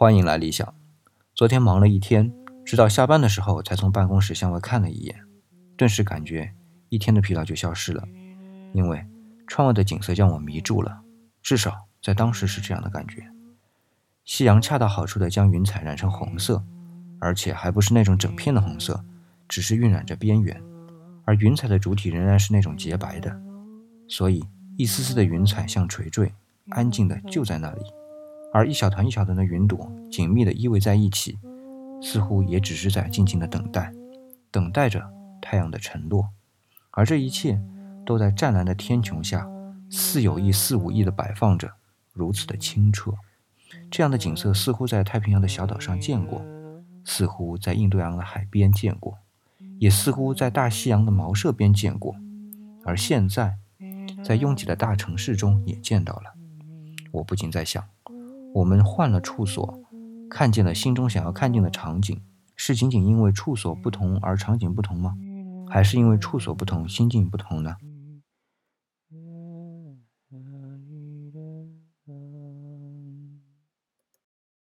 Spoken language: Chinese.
欢迎来理想。昨天忙了一天，直到下班的时候才从办公室向外看了一眼，顿时感觉一天的疲劳就消失了。因为窗外的景色将我迷住了，至少在当时是这样的感觉。夕阳恰到好处的将云彩染成红色，而且还不是那种整片的红色，只是晕染着边缘，而云彩的主体仍然是那种洁白的，所以一丝丝的云彩像垂坠，安静的就在那里。而一小团一小团的云朵紧密地依偎在一起，似乎也只是在静静的等待，等待着太阳的沉落。而这一切都在湛蓝的天穹下，似有意似无意地摆放着，如此的清澈。这样的景色似乎在太平洋的小岛上见过，似乎在印度洋的海边见过，也似乎在大西洋的茅舍边见过，而现在，在拥挤的大城市中也见到了。我不禁在想。我们换了处所，看见了心中想要看见的场景，是仅仅因为处所不同而场景不同吗？还是因为处所不同，心境不同呢？